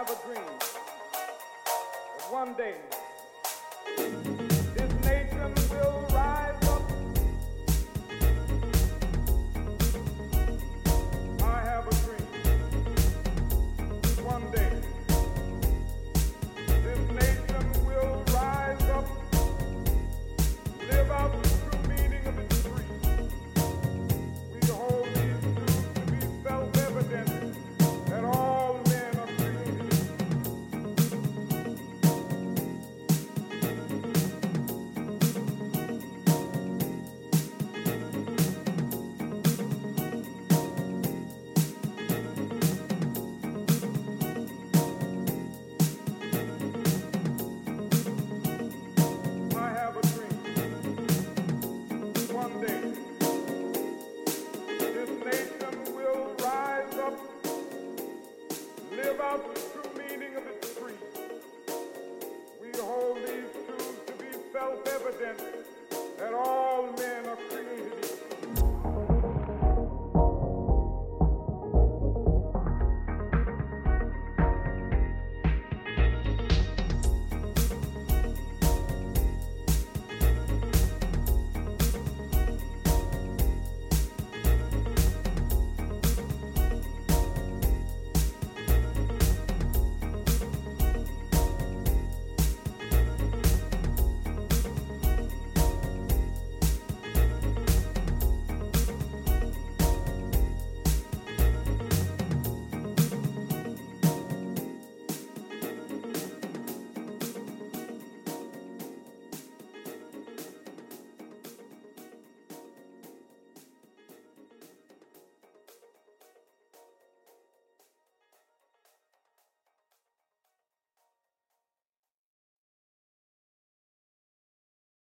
have a dream that one day self evident that all men are created